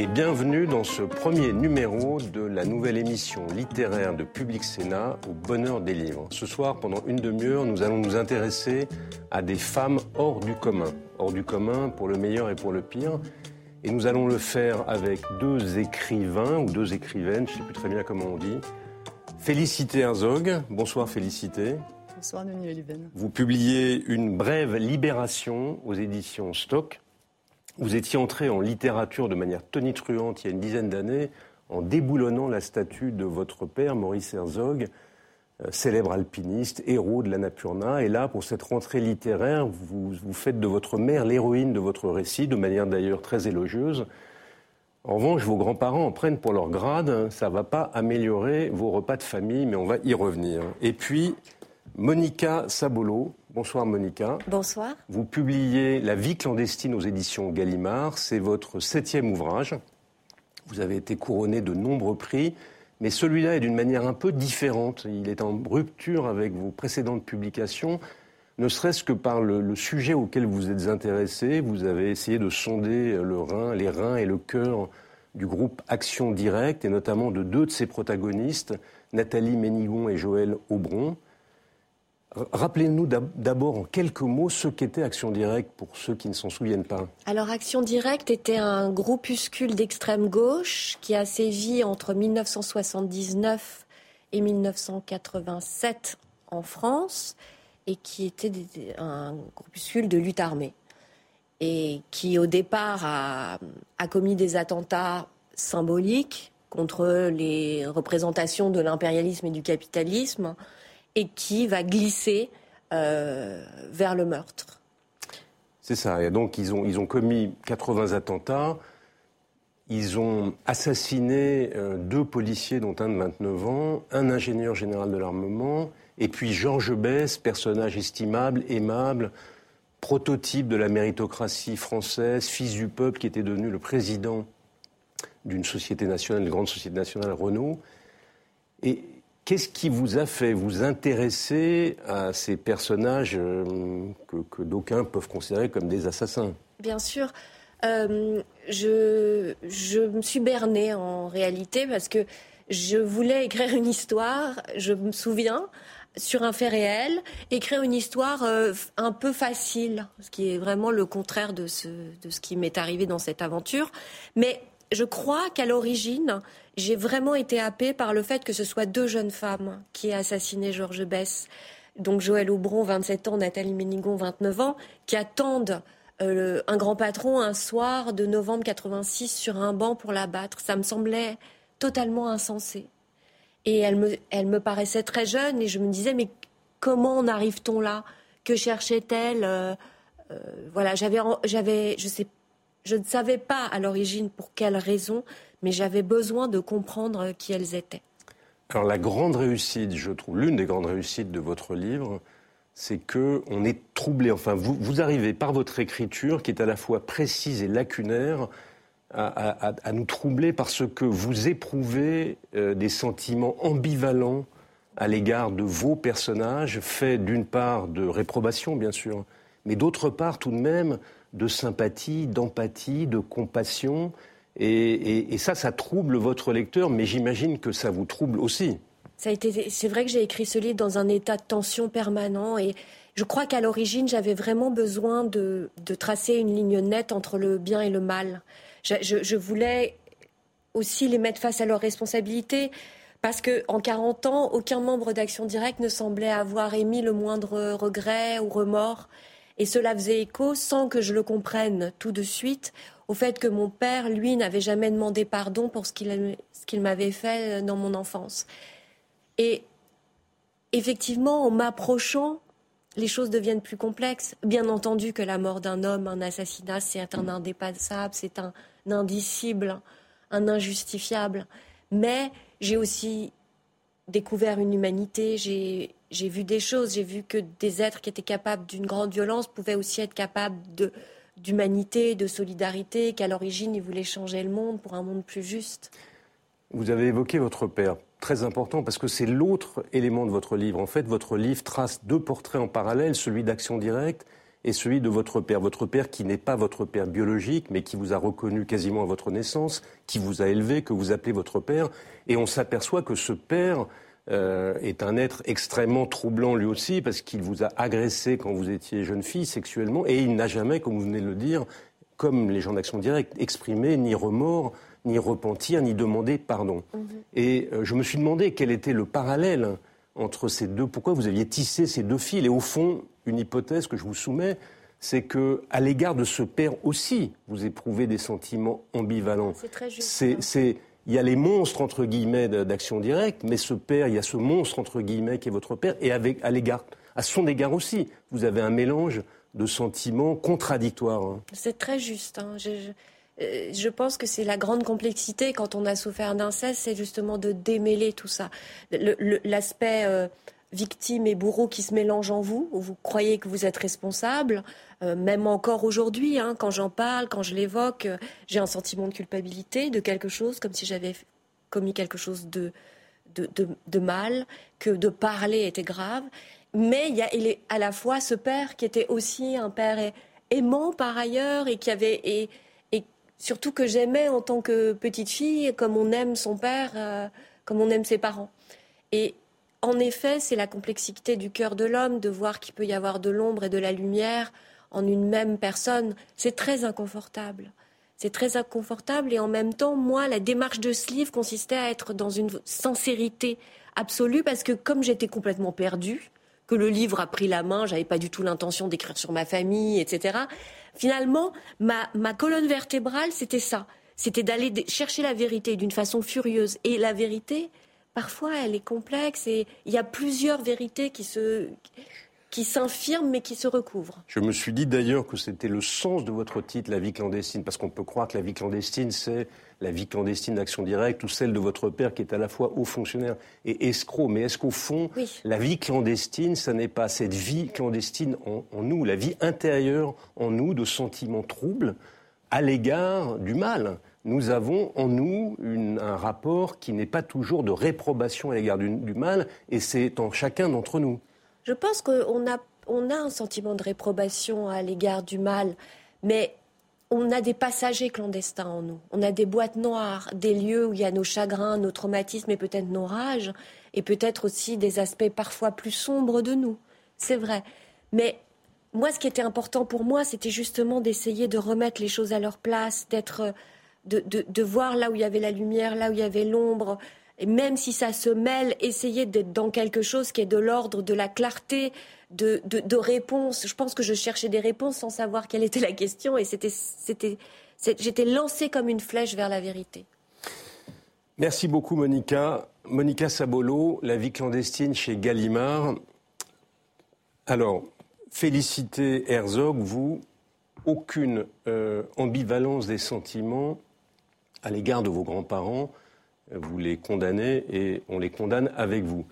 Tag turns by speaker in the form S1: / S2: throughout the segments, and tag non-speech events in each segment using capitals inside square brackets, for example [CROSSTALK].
S1: et bienvenue dans ce premier numéro de la nouvelle émission littéraire de Public Sénat au bonheur des livres. Ce soir, pendant une demi-heure, nous allons nous intéresser à des femmes hors du commun. Hors du commun pour le meilleur et pour le pire. Et nous allons le faire avec deux écrivains ou deux écrivaines, je ne sais plus très bien comment on dit. Félicité Herzog. Bonsoir Félicité.
S2: Bonsoir Denis Oliven.
S1: Vous publiez Une brève libération aux éditions Stock. Vous étiez entré en littérature de manière tonitruante il y a une dizaine d'années en déboulonnant la statue de votre père, Maurice Herzog, euh, célèbre alpiniste, héros de l'Annapurna. Et là, pour cette rentrée littéraire, vous, faites de votre mère l'héroïne de votre récit, de manière d'ailleurs très élogieuse. En revanche, vos grands-parents en prennent pour leur grade. Ça ne va pas améliorer vos repas de famille, mais on va y revenir. Et puis, Monica Sabolo. Bonsoir Monica.
S3: Bonsoir.
S1: Vous publiez La vie clandestine aux éditions Gallimard. C'est votre septième ouvrage. Vous avez été couronné de nombreux prix, mais celui-là est d'une manière un peu différente. Il est en rupture avec vos précédentes publications, ne serait-ce que par le, le, sujet auquel vous êtes intéressé. Vous avez essayé de sonder le rein, les reins et le cœur du groupe Action Directe, et notamment de deux de ses protagonistes, Nathalie Ménigon et Joël Aubron. Rappelez-nous d'abord en quelques mots ce qu'était Action Directe pour ceux qui ne s'en souviennent pas.
S3: Alors Action Directe était un groupuscule d'extrême gauche qui a sévi entre 1979 et 1987 en France et qui était un groupuscule de lutte armée et qui au départ a, a commis des attentats symboliques contre les représentations de l'impérialisme et du capitalisme et qui va glisser euh, vers le meurtre.
S1: C'est ça. Donc, ils ont, ils ont commis 80 attentats. Ils ont assassiné euh, deux policiers, dont un de 29 ans, un ingénieur général de l'armement, et puis Georges Besse, personnage estimable, aimable, prototype de la méritocratie française, fils du peuple qui était devenu le président d'une société nationale, une grande société nationale, Renault. Et Qu'est-ce qui vous a fait vous intéresser à ces personnages euh, que, d'aucuns peuvent considérer comme des assassins?
S3: Bien sûr. Euh, je, me suis bernée en réalité parce que je voulais écrire une histoire, je me souviens, sur un fait réel, écrire une histoire euh, un peu facile, ce qui est vraiment le contraire de ce qui m'est arrivé dans cette aventure. Mais je crois qu'à l'origine, j'ai vraiment été happée par le fait que ce soit deux jeunes femmes qui aient assassiné Georges Bess. Donc Joël Aubron, 27 ans, Nathalie Ménigon, 29 ans, qui attendent euh, un grand patron un soir de novembre 86 sur un banc pour l'abattre. Ça me semblait totalement insensé. Et elle me, elle paraissait très jeune et je me disais, mais comment en arrive-t-on là? Que cherchait-elle? Euh, euh, Voilà, j'avais, j'avais, je je ne savais pas à l'origine pour quelles raisons, mais j'avais besoin de comprendre qui elles étaient.
S1: Alors la grande réussite, je trouve, l'une des grandes réussites de votre livre, c'est que on est troublé. Enfin, vous, arrivez par votre écriture, qui est à la fois précise et lacunaire, à, nous troubler parce que vous éprouvez euh, des sentiments ambivalents à l'égard de vos personnages, faits d'une part de réprobation, bien sûr, mais d'autre part tout de même de sympathie, d'empathie, de compassion. Et, ça, ça trouble votre lecteur, mais j'imagine que ça vous trouble aussi.
S3: c'est vrai que j'ai écrit ce livre dans un état de tension permanent et je crois qu'à l'origine, j'avais vraiment besoin de, tracer une ligne nette entre le bien et le mal. Je, voulais aussi les mettre face à leurs responsabilités. Parce qu'en 40 ans, aucun membre d'Action Directe ne semblait avoir émis le moindre regret ou remords. Et cela faisait écho, sans que je le comprenne tout de suite, au fait que mon père, lui, n'avait jamais demandé pardon pour ce qu'il m'avait fait dans mon enfance. Et effectivement, en m'approchant, les choses deviennent plus complexes. Bien entendu que la mort d'un homme, un assassinat, c'est un indépassable, c'est un indicible, un injustifiable. Mais j'ai aussi découvert une humanité, j'ai j'ai vu des choses, j'ai vu que des êtres qui étaient capables d'une grande violence pouvaient aussi être capables de d'humanité, de solidarité, qu'à l'origine ils voulaient changer le monde pour un monde plus juste.
S1: Vous avez évoqué votre père, très important parce que c'est l'autre élément de votre livre. En fait, votre livre trace deux portraits en parallèle, celui d'Action Directe et celui de votre père. Votre père qui n'est pas votre père biologique, mais qui vous a reconnu quasiment à votre naissance, qui vous a élevé, que vous appelez votre père. Et on s'aperçoit que ce père euh, est un être extrêmement troublant lui aussi, parce qu'il vous a agressé quand vous étiez jeune fille sexuellement, et il n'a jamais, comme vous venez de le dire, comme les gens d'Action Directe, exprimé ni remords, ni repentir, ni demander pardon. Mhm. Et euh, je me suis demandé quel était le parallèle entre ces deux, pourquoi vous aviez tissé ces deux fils. Et au fond, une hypothèse que je vous soumets, c'est que à l'égard de ce père aussi, vous éprouvez des sentiments ambivalents.
S3: C'est très juste.
S1: C'est, il y a les monstres entre guillemets d'action directe, mais ce père, il y a ce monstre entre guillemets qui est votre père, et à son égard aussi, vous avez un mélange de sentiments contradictoires. Hein.
S3: C'est très juste. Hein. Euh, je pense que c'est la grande complexité quand on a souffert d'inceste, c'est justement de démêler tout ça. L'aspect euh, victime et bourreau qui se mélange en vous, où vous croyez que vous êtes responsable, euh, même encore aujourd'hui, hein, quand j'en parle, quand je l'évoque, j'ai un sentiment de culpabilité de quelque chose, comme si j'avais commis quelque chose de, de, mal, que de parler était grave. Mais il y a à la fois ce père qui était aussi un père aimant par ailleurs et qui avait... Et, surtout que j'aimais en tant que petite fille, comme on aime son père, euh, comme on aime ses parents. Et en effet, c'est la complexité du cœur de l'homme de voir qu'il peut y avoir de l'ombre et de la lumière en une même personne. C'est très inconfortable. C'est très inconfortable et en même temps, moi, la démarche de ce livre consistait à être dans une sincérité absolue parce que comme j'étais complètement perdue, que le livre a pris la main, j'avais pas du tout l'intention d'écrire sur ma famille, etc. Finalement, ma, colonne vertébrale, c'était ça. C'était d'aller chercher la vérité d'une façon furieuse. Et la vérité, parfois, elle est complexe et il y a plusieurs vérités qui se qui s'infirment mais qui se recouvrent.
S1: Je me suis dit d'ailleurs que c'était le sens de votre titre, La vie clandestine, parce qu'on peut croire que la vie clandestine, c'est la vie clandestine d'Action Directe ou celle de votre père qui est à la fois haut fonctionnaire et escroc. Mais est-ce qu'au fond, la vie clandestine, ça n'est pas cette vie clandestine en, nous, la vie intérieure en nous de sentiments troubles à l'égard du mal? Nous avons en nous un rapport qui n'est pas toujours de réprobation à l'égard du, mal, et c'est en chacun d'entre nous.
S3: Je pense qu'on a, on a un sentiment de réprobation à l'égard du mal, mais on a des passagers clandestins en nous. On a des boîtes noires, des lieux où il y a nos chagrins, nos traumatismes et peut-être nos rages, et peut-être aussi des aspects parfois plus sombres de nous. C'est vrai. Mais moi, ce qui était important pour moi, c'était justement d'essayer de remettre les choses à leur place, d'être, de, de, voir là où il y avait la lumière, là où il y avait l'ombre, et même si ça se mêle, essayer d'être dans quelque chose qui est de l'ordre de la clarté, de, de, réponses. Je pense que je cherchais des réponses sans savoir quelle était la question et c'était, c'était, j'étais lancée comme une flèche vers la vérité.
S1: Merci beaucoup Monica. Monica Sabolo, La vie clandestine chez Gallimard. Alors, félicité Herzog, vous, aucune euh, ambivalence des sentiments à l'égard de vos grands-parents. Vous les condamnez et on les condamne avec vous.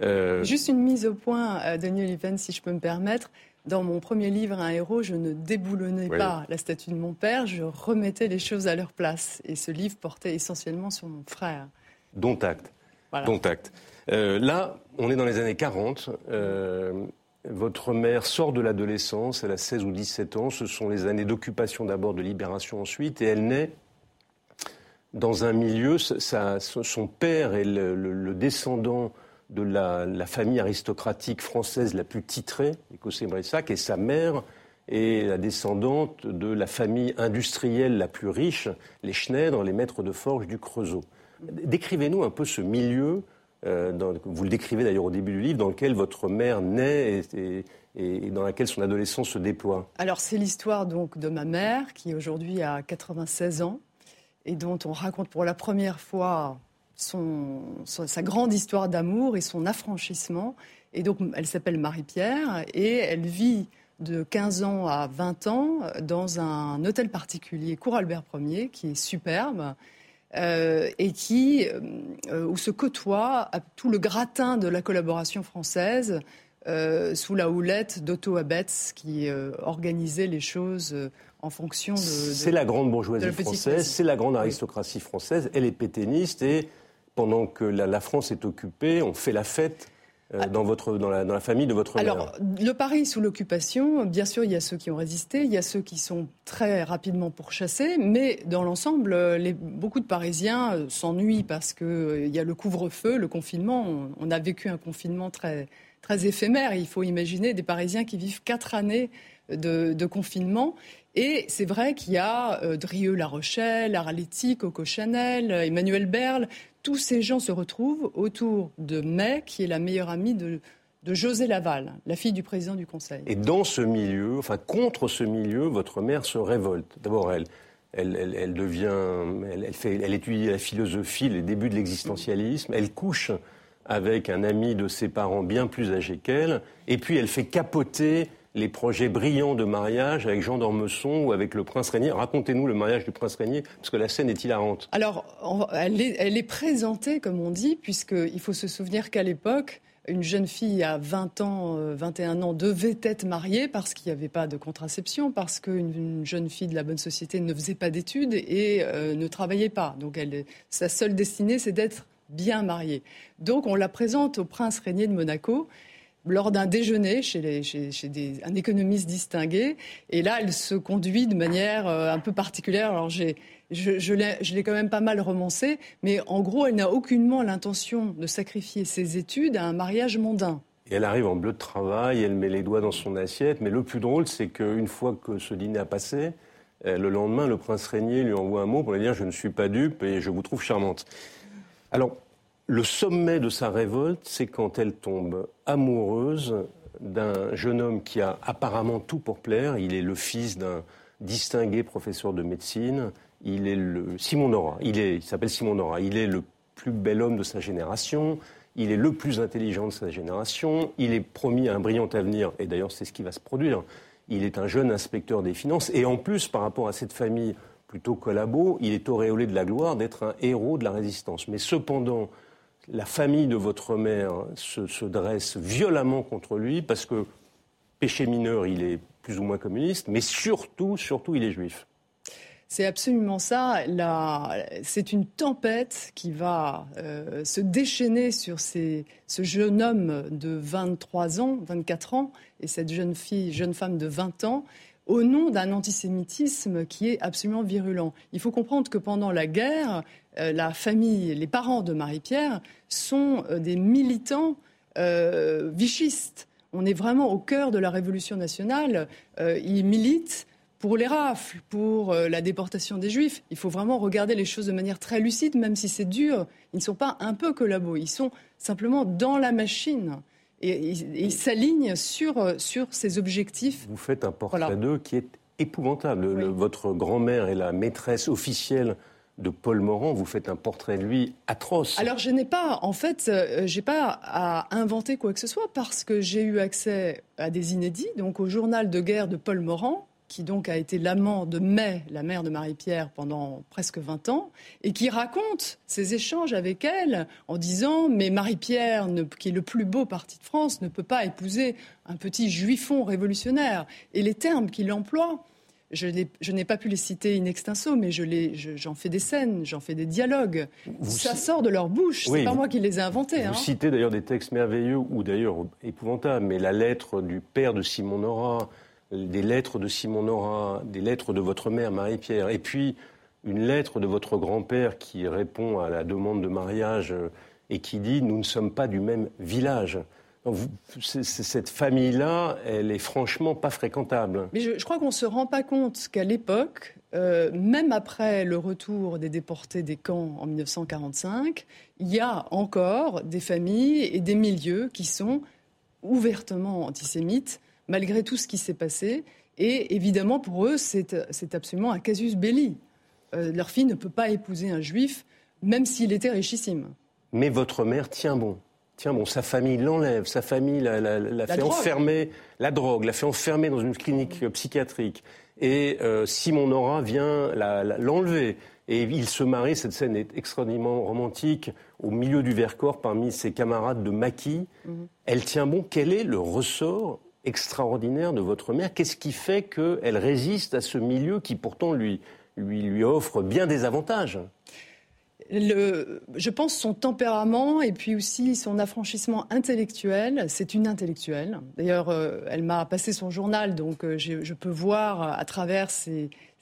S2: Euh, Juste une mise au point, euh, Daniel Lippen, si je peux me permettre. Dans mon premier livre, Un héros, je ne déboulonnais pas la statue de mon père, je remettais les choses à leur place. Et ce livre portait essentiellement sur mon frère.
S1: Dont acte. Dont acte. Euh, là, on est dans les années 40. votre mère sort de l'adolescence, elle a 16 ou 17 ans. Ce sont les années d'occupation d'abord, de libération ensuite. Et elle naît dans un milieu, son père est le descendant de la, famille aristocratique française la plus titrée, Écossais-Brissac, et sa mère est la descendante de la famille industrielle la plus riche, les Schneider, les maîtres de forge du Creusot. Décrivez-nous un peu ce milieu, euh, vous le décrivez d'ailleurs au début du livre, dans lequel votre mère naît et, et dans laquelle son adolescence se déploie.
S2: Alors c'est l'histoire donc de ma mère qui aujourd'hui a 96 ans et dont on raconte pour la première fois sa grande histoire d'amour et son affranchissement. Et donc, elle s'appelle Marie-Pierre et elle vit de 15 ans à 20 ans dans un hôtel particulier, Cour Albert Ier, qui est superbe. Euh, et qui, euh, où se côtoie tout le gratin de la collaboration française euh, sous la houlette d'Otto Abetz, qui organisait les choses en fonction de.
S1: c'est la grande bourgeoisie française, c'est la grande aristocratie française. Elle est pétainiste et pendant que la, France est occupée, on fait la fête euh, dans, votre, dans, la, dans la famille de votre
S2: Alors,
S1: mère
S2: le Paris sous l'occupation, bien sûr, il y a ceux qui ont résisté, il y a ceux qui sont très rapidement pourchassés, mais dans l'ensemble, beaucoup de Parisiens euh, s'ennuient parce qu'il euh, il y a le couvre-feu, le confinement. On, on, a vécu un confinement très, très éphémère. Il faut imaginer des Parisiens qui vivent quatre années de, confinement. Et c'est vrai qu'il y a euh, Drieux-La Rochelle, Arletty, Coco Chanel, Emmanuel Berle, tous ces gens se retrouvent autour de May, qui est la meilleure amie de, José Laval, la fille du président du Conseil.
S1: Et dans ce milieu, enfin contre ce milieu, votre mère se révolte. D'abord, elle, elle, devient, elle, fait, elle étudie la philosophie, les débuts de l'existentialisme. Elle couche avec un ami de ses parents bien plus âgé qu'elle, et puis elle fait capoter les projets brillants de mariage avec Jean d'Ormesson ou avec le prince Régnier. Racontez-nous le mariage du prince Régnier, parce que la scène est hilarante.
S2: Alors, elle est, présentée, comme on dit, puisqu'il faut se souvenir qu'à l'époque, une jeune fille à 20 ans, 21 ans devait être mariée parce qu'il n'y avait pas de contraception, parce qu'une jeune fille de la bonne société ne faisait pas d'études et euh, ne travaillait pas. Donc sa seule destinée, c'est d'être bien mariée. Donc on la présente au prince Régnier de Monaco lors d'un déjeuner chez, un économiste distingué. Et là, elle se conduit de manière euh, un peu particulière. Alors, je l'ai quand même pas mal romancé, mais en gros, elle n'a aucunement l'intention de sacrifier ses études à un mariage mondain.
S1: Et elle arrive en bleu de travail, elle met les doigts dans son assiette. Mais le plus drôle, c'est qu'une fois que ce dîner a passé, euh, le lendemain, le prince Régnier lui envoie un mot pour lui dire Je ne suis pas dupe et je vous trouve charmante. Alors, le sommet de sa révolte, c'est quand elle tombe amoureuse d'un jeune homme qui a apparemment tout pour plaire. Il est le fils d'un distingué professeur de médecine. Il est le Simon Nora. Il s'appelle Simon Nora. Il est le plus bel homme de sa génération. Il est le plus intelligent de sa génération. Il est promis un brillant avenir. Et d'ailleurs, c'est ce qui va se produire. Il est un jeune inspecteur des finances. Et en plus, par rapport à cette famille plutôt collabo, il est auréolé de la gloire d'être un héros de la résistance. Mais cependant, la famille de votre mère se, se, dresse violemment contre lui parce que péché mineur, il est plus ou moins communiste, mais surtout, surtout, il est juif.
S2: C'est absolument ça. C'est une tempête qui va euh, se déchaîner sur ces, ce jeune homme de 23 ans, 24 ans, et cette jeune fille, jeune femme de 20 ans, au nom d'un antisémitisme qui est absolument virulent. Il faut comprendre que pendant la guerre, euh, la famille, les parents de Marie-Pierre sont euh, des militants euh, vichistes. On est vraiment au cœur de la Révolution nationale. Euh, ils militent pour les rafles, pour la déportation des Juifs. Il faut vraiment regarder les choses de manière très lucide, même si c'est dur. Ils ne sont pas un peu collabos, ils sont simplement dans la machine. Et, ils s'alignent sur, sur ces objectifs.
S1: Vous faites un portrait voilà. d'eux qui est épouvantable. Oui. Le, votre grand-mère est la maîtresse officielle de Paul Morand, vous faites un portrait de lui atroce.
S2: Alors je n'ai pas, en fait, euh, j'ai pas à inventer quoi que ce soit parce que j'ai eu accès à des inédits, donc au journal de guerre de Paul Morand, qui donc a été l'amant de May, la mère de Marie-Pierre, pendant presque 20 ans, et qui raconte ses échanges avec elle en disant Mais Marie-Pierre, qui est le plus beau parti de France, ne peut pas épouser un petit juifon révolutionnaire. Et les termes qu'il emploie, je n'ai pas pu les citer in extenso, mais j'en je, fais des scènes, j'en fais des dialogues. Vous ça sort de leur bouche, oui, c'est pas moi qui les ai inventés.
S1: Vous
S2: hein.
S1: citez d'ailleurs des textes merveilleux, ou d'ailleurs épouvantables, mais la lettre du père de Simon Nora, des lettres de Simon Nora, des lettres de votre mère Marie-Pierre, et puis une lettre de votre grand-père qui répond à la demande de mariage et qui dit Nous ne sommes pas du même village. Cette famille-là, elle est franchement pas fréquentable.
S2: Mais je, je crois qu'on ne se rend pas compte qu'à l'époque, euh, même après le retour des déportés des camps en 1945, il y a encore des familles et des milieux qui sont ouvertement antisémites, malgré tout ce qui s'est passé. Et évidemment, pour eux, c'est absolument un casus belli. Euh, leur fille ne peut pas épouser un juif, même s'il était richissime.
S1: Mais votre mère tient bon tiens, bon, sa famille l'enlève, sa famille la, la, la, la fait drogue. enfermer, la drogue, la fait enfermer dans une clinique psychiatrique. Et euh, Simon Nora vient l'enlever. Et il se marie, cette scène est extraordinairement romantique, au milieu du Vercors, parmi ses camarades de maquis. Mm -hmm. Elle tient bon. Quel est le ressort extraordinaire de votre mère Qu'est-ce qui fait qu'elle résiste à ce milieu qui pourtant lui, lui, lui offre bien des avantages?
S2: Je pense son tempérament et puis aussi son affranchissement intellectuel. C'est une intellectuelle. D'ailleurs, euh, elle m'a passé son journal, donc euh, je, peux voir à travers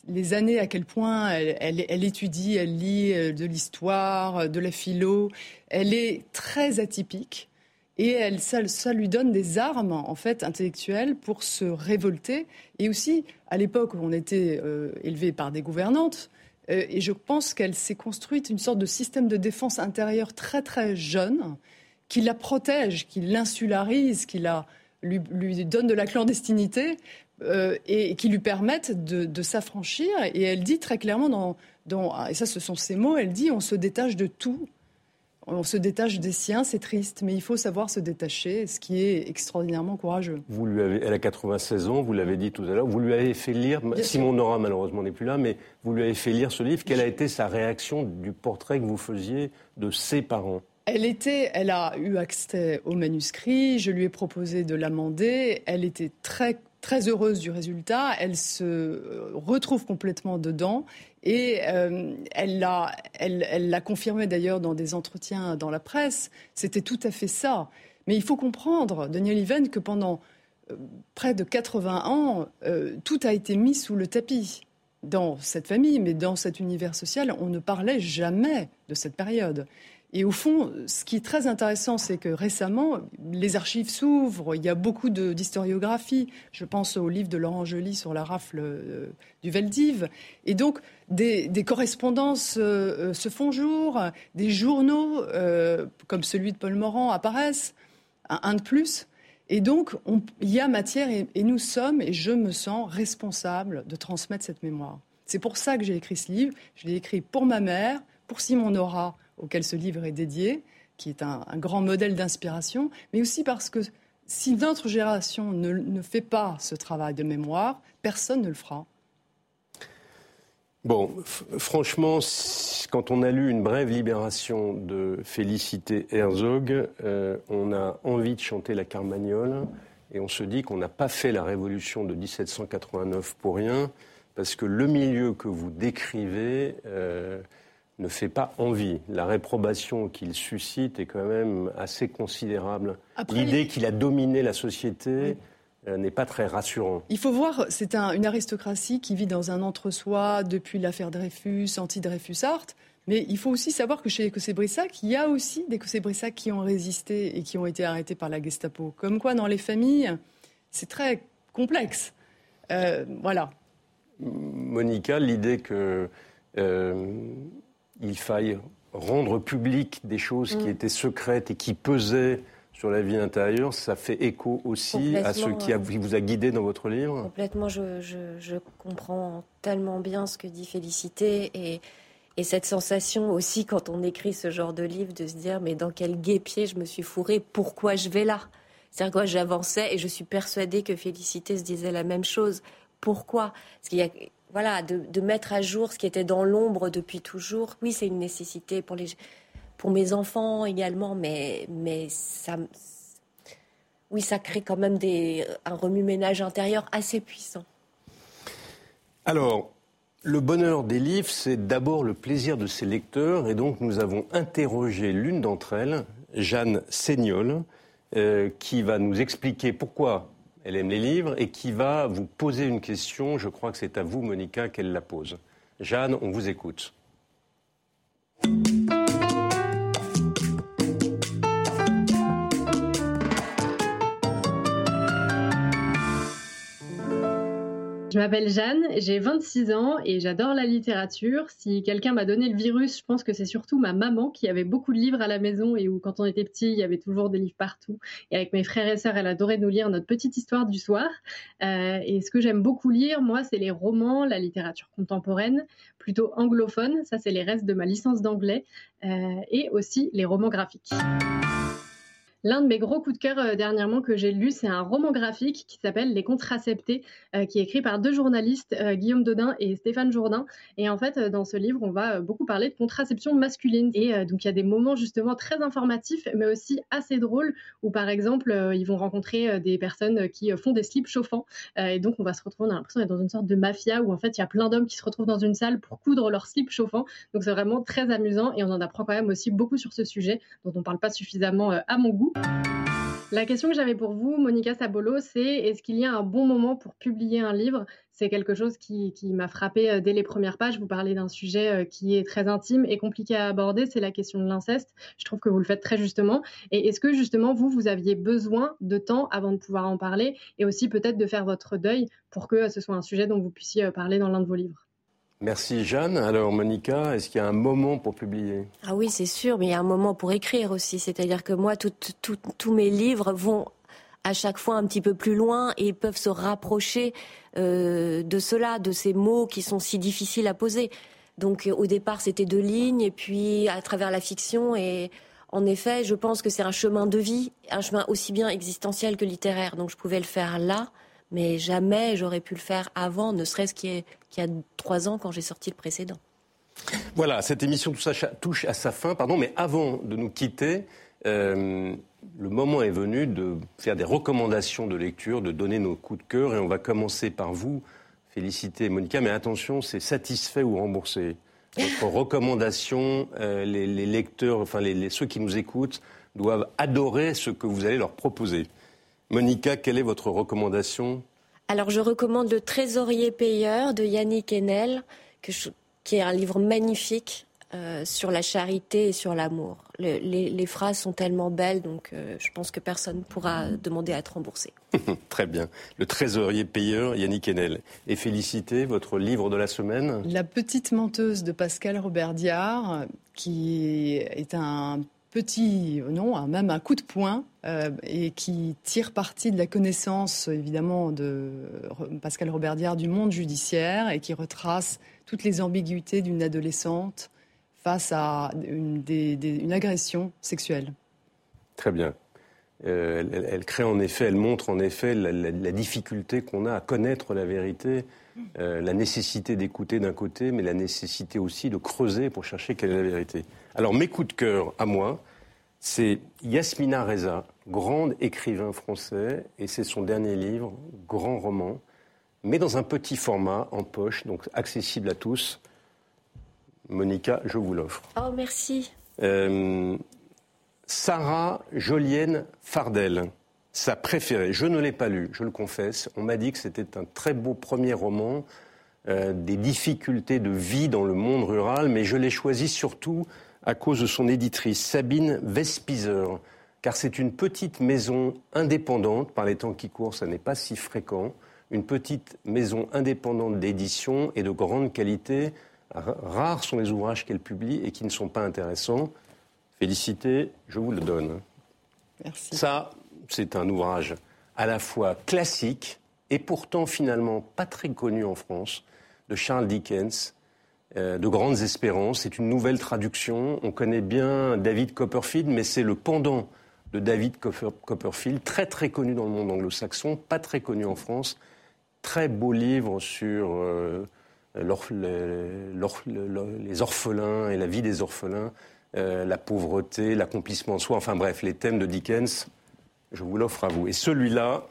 S2: les années à quel point elle, étudie, elle lit euh, de l'histoire, de la philo. Elle est très atypique et elle, ça, lui donne des armes en fait intellectuelles pour se révolter. Et aussi, à l'époque où on était élevé par des gouvernantes, euh, et je pense qu'elle s'est construite une sorte de système de défense intérieure très très jeune, qui la protège, qui l'insularise, qui la, lui, donne de la clandestinité euh, et, qui lui permettent de, s'affranchir. Et elle dit très clairement, dans, et ça ce sont ses mots, elle dit on se détache de tout on se détache des siens, c'est triste, mais il faut savoir se détacher, ce qui est extraordinairement courageux.
S1: Vous lui avez, elle a 96 ans, vous l'avez dit tout à l'heure, vous lui avez fait lire, Simon Nora malheureusement n'est plus là, mais vous lui avez fait lire ce livre. Quelle a été sa réaction du portrait que vous faisiez de ses parents?
S2: Elle était, elle a eu accès au manuscrit. Je lui ai proposé de l'amender. Elle était très très heureuse du résultat. Elle se retrouve complètement dedans et euh, elle l'a elle, confirmé d'ailleurs dans des entretiens dans la presse. C'était tout à fait ça. Mais il faut comprendre, Daniel Even, que pendant euh, près de 80 ans, euh, tout a été mis sous le tapis dans cette famille, mais dans cet univers social, on ne parlait jamais de cette période. Et au fond, ce qui est très intéressant, c'est que récemment, les archives s'ouvrent, il y a beaucoup d'historiographie. Je pense au livre de Laurent Joly sur la rafle euh, du Veldiv. Et donc, des, correspondances euh, euh, se font jour, des journaux comme celui de Paul Morand apparaissent, un, de plus. Et donc, il y a matière, et, et nous sommes, et je me sens responsable de transmettre cette mémoire. C'est pour ça que j'ai écrit ce livre. Je l'ai écrit pour ma mère, pour Simon Nora, auquel ce livre est dédié, qui est un, grand modèle d'inspiration, mais aussi parce que si notre génération ne, fait pas ce travail de mémoire, personne ne le fera.
S1: Bon, franchement, quand on a lu Une brève libération de Félicité Herzog, euh, on a envie de chanter la Carmagnole et on se dit qu'on n'a pas fait la révolution de 1789 pour rien, parce que le milieu que vous décrivez, euh, ne fait pas envie. La réprobation qu'il suscite est quand même assez considérable. L'idée qu'il a dominé la société euh, n'est pas très rassurant.
S2: Il faut voir, c'est une aristocratie qui vit dans un entre-soi depuis l'affaire Dreyfus, anti-Dreyfus-Art. Mais il faut aussi savoir que chez les Cossé-Brissac, il y a aussi des Cossé-Brissac qui ont résisté et qui ont été arrêtés par la Gestapo. Comme quoi, dans les familles, c'est très complexe. Euh, voilà.
S1: Monica, l'idée que euh, il faille rendre public des choses qui mm. étaient secrètes et qui pesaient sur la vie intérieure, ça fait écho aussi à ce qui, vous a guidé dans votre livre.
S3: Complètement, je, comprends tellement bien ce que dit Félicité et, et, cette sensation aussi quand on écrit ce genre de livre de se dire mais dans quel guépier je me suis fourré, pourquoi je vais là? C'est-à-dire quoi j'avançais et je suis persuadée que Félicité se disait la même chose. Pourquoi? Parce qu'il y a voilà, de, mettre à jour ce qui était dans l'ombre depuis toujours. Oui, c'est une nécessité pour, les, pour mes enfants également, mais, mais ça, oui, ça crée quand même des, un remue-ménage intérieur assez puissant.
S1: Alors, le bonheur des livres, c'est d'abord le plaisir de ses lecteurs, et donc nous avons interrogé l'une d'entre elles, Jeanne Seignol, euh, qui va nous expliquer pourquoi elle aime les livres et qui va vous poser une question. Je crois que c'est à vous, Monica, qu'elle la pose. Jeanne, on vous écoute.
S4: Je m'appelle Jeanne, j'ai 26 ans et j'adore la littérature. Si quelqu'un m'a donné le virus, je pense que c'est surtout ma maman qui avait beaucoup de livres à la maison et où quand on était petit, il y avait toujours des livres partout. Et avec mes frères et sœurs, elle adorait nous lire notre petite histoire du soir. Euh, et ce que j'aime beaucoup lire, moi, c'est les romans, la littérature contemporaine, plutôt anglophone. Ça, c'est les restes de ma licence d'anglais. Euh, et aussi les romans graphiques. L'un de mes gros coups de cœur euh, dernièrement que j'ai lu, c'est un roman graphique qui s'appelle Les Contraceptés, euh, qui est écrit par deux journalistes, euh, Guillaume Dodin et Stéphane Jourdain. Et en fait, dans ce livre, on va beaucoup parler de contraception masculine. Et donc, il y a des moments justement très informatifs, mais aussi assez drôles, où par exemple, ils vont rencontrer des personnes qui font des slips chauffants. et donc, on va se retrouver, on a l'impression d'être dans une sorte de mafia où en fait, il y a plein d'hommes qui se retrouvent dans une salle pour coudre leurs slips chauffants. Donc, c'est vraiment très amusant et on en apprend quand même aussi beaucoup sur ce sujet dont on ne parle pas suffisamment à mon goût. La question que j'avais pour vous, Monica Sabolo, c'est est-ce qu'il y a un bon moment pour publier un livre? C'est quelque chose qui, m'a frappé euh, dès les premières pages. Vous parlez d'un sujet euh, qui est très intime et compliqué à aborder, c'est la question de l'inceste. Je trouve que vous le faites très justement. Et est-ce que justement, vous, vous aviez besoin de temps avant de pouvoir en parler et aussi peut-être de faire votre deuil pour que ce soit un sujet dont vous puissiez euh, parler dans l'un de vos livres?
S1: Merci Jeanne. Alors Monica, est-ce qu'il y a un moment pour publier?
S3: Ah oui, c'est sûr, mais il y a un moment pour écrire aussi. C'est-à-dire que moi, tous mes livres vont à chaque fois un petit peu plus loin et peuvent se rapprocher euh, de cela, de ces mots qui sont si difficiles à poser. Donc au départ, c'était deux lignes, et puis à travers la fiction. Et en effet, je pense que c'est un chemin de vie, un chemin aussi bien existentiel que littéraire. Donc je pouvais le faire là mais jamais j'aurais pu le faire avant, ne serait-ce qu'il y, a trois ans quand j'ai sorti le précédent.
S1: Voilà, cette émission touche à sa fin, pardon, mais avant de nous quitter, euh, le moment est venu de faire des recommandations de lecture, de donner nos coups de cœur, et on va commencer par vous. Féliciter Monica, mais attention, c'est satisfait ou remboursé. Votre [LAUGHS] recommandation, euh, les, lecteurs, enfin ceux qui nous écoutent, doivent adorer ce que vous allez leur proposer. Monica, quelle est votre recommandation?
S3: Alors, je recommande Le Trésorier payeur de Yannick Enel, qui est un livre magnifique euh, sur la charité et sur l'amour. les, phrases sont tellement belles, donc euh, je pense que personne ne pourra demander à être remboursé. [LAUGHS]
S1: Très bien. Le trésorier payeur, Yannick Enel. Et féliciter votre livre de la semaine?
S2: La petite menteuse de Pascal Robert Diard, qui est un petit, non, même un coup de poing, euh, et qui tire parti de la connaissance, évidemment, de Pascal Robert Diard du monde judiciaire et qui retrace toutes les ambiguïtés d'une adolescente face à une, une agression sexuelle.
S1: Très bien. Euh, elle, crée en effet, elle montre en effet la, difficulté qu'on a à connaître la vérité, euh, la nécessité d'écouter d'un côté, mais la nécessité aussi de creuser pour chercher quelle est la vérité. Alors mes coups de cœur à moi, c'est Yasmina Reza, grande écrivain français, et c'est son dernier livre, grand roman, mais dans un petit format, en poche, donc accessible à tous. Monica, je vous l'offre.
S3: Oh, merci. Euh,
S1: Sarah Jolienne Fardel, sa préférée. Je ne l'ai pas lu, je le confesse. On m'a dit que c'était un très beau premier roman, euh, des difficultés de vie dans le monde rural, mais je l'ai choisi surtout à cause de son éditrice, Sabine Vespizer, car c'est une petite maison indépendante, par les temps qui courent, ça n'est pas si fréquent, une petite maison indépendante d'édition et de grande qualité. Rares sont les ouvrages qu'elle publie et qui ne sont pas intéressants. Félicité, je vous le donne.
S2: Merci.
S1: Ça, c'est un ouvrage à la fois classique et pourtant finalement pas très connu en France, de Charles Dickens, euh, de grandes espérances. C'est une nouvelle traduction. On connaît bien David Copperfield, mais c'est le pendant de David Copperfield, très très connu dans le monde anglo-saxon, pas très connu en France. Très beau livre sur euh, les orphelins et la vie des orphelins, euh, la pauvreté, l'accomplissement de soi, enfin bref, les thèmes de Dickens. Je vous l'offre à vous. Et celui-là,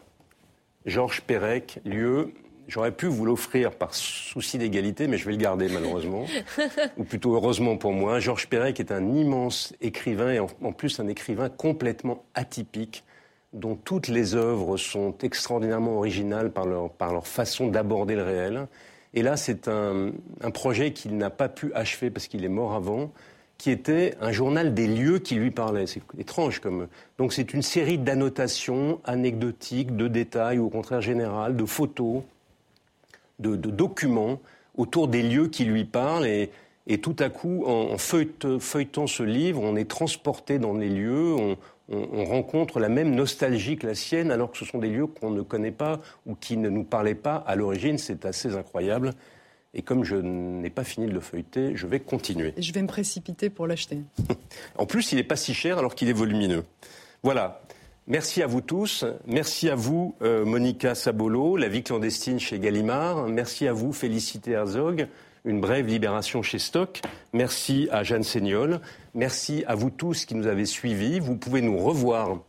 S1: Georges Perec, lieu J'aurais pu vous l'offrir par souci d'égalité, mais je vais le garder malheureusement. [LAUGHS] Ou plutôt heureusement pour moi. Georges Perec est un immense écrivain et en plus un écrivain complètement atypique dont toutes les œuvres sont extraordinairement originales par leur, par leur façon d'aborder le réel. Et là, c'est un, un projet qu'il n'a pas pu achever parce qu'il est mort avant, qui était un journal des lieux qui lui parlait. C'est étrange comme. Donc c'est une série d'annotations anecdotiques, de détails, ou au contraire générales, de photos, de, documents autour des lieux qui lui parlent. Et, tout à coup, en, feuilletant ce livre, on est transporté dans les lieux, on, rencontre la même nostalgie que la sienne, alors que ce sont des lieux qu'on ne connaît pas ou qui ne nous parlaient pas à l'origine. C'est assez incroyable. Et comme je n'ai pas fini de le feuilleter, je vais continuer.
S2: je vais me précipiter pour l'acheter. [LAUGHS]
S1: en plus, il n'est pas si cher alors qu'il est volumineux. Voilà. Merci à vous tous. Merci à vous, euh, Monica Sabolo, La vie clandestine chez Gallimard. Merci à vous, Félicité Herzog, Une brève libération chez Stock. Merci à Jeanne Seignol. Merci à vous tous qui nous avez suivis. Vous pouvez nous revoir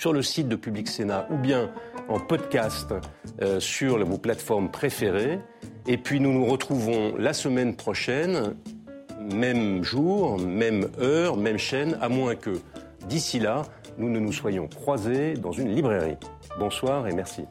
S1: sur le site de Public Sénat ou bien en podcast euh, sur vos plateformes préférées. Et puis nous nous retrouvons la semaine prochaine, même jour, même heure, même chaîne, à moins que d'ici là, nous ne nous soyons croisés dans une librairie. Bonsoir et merci.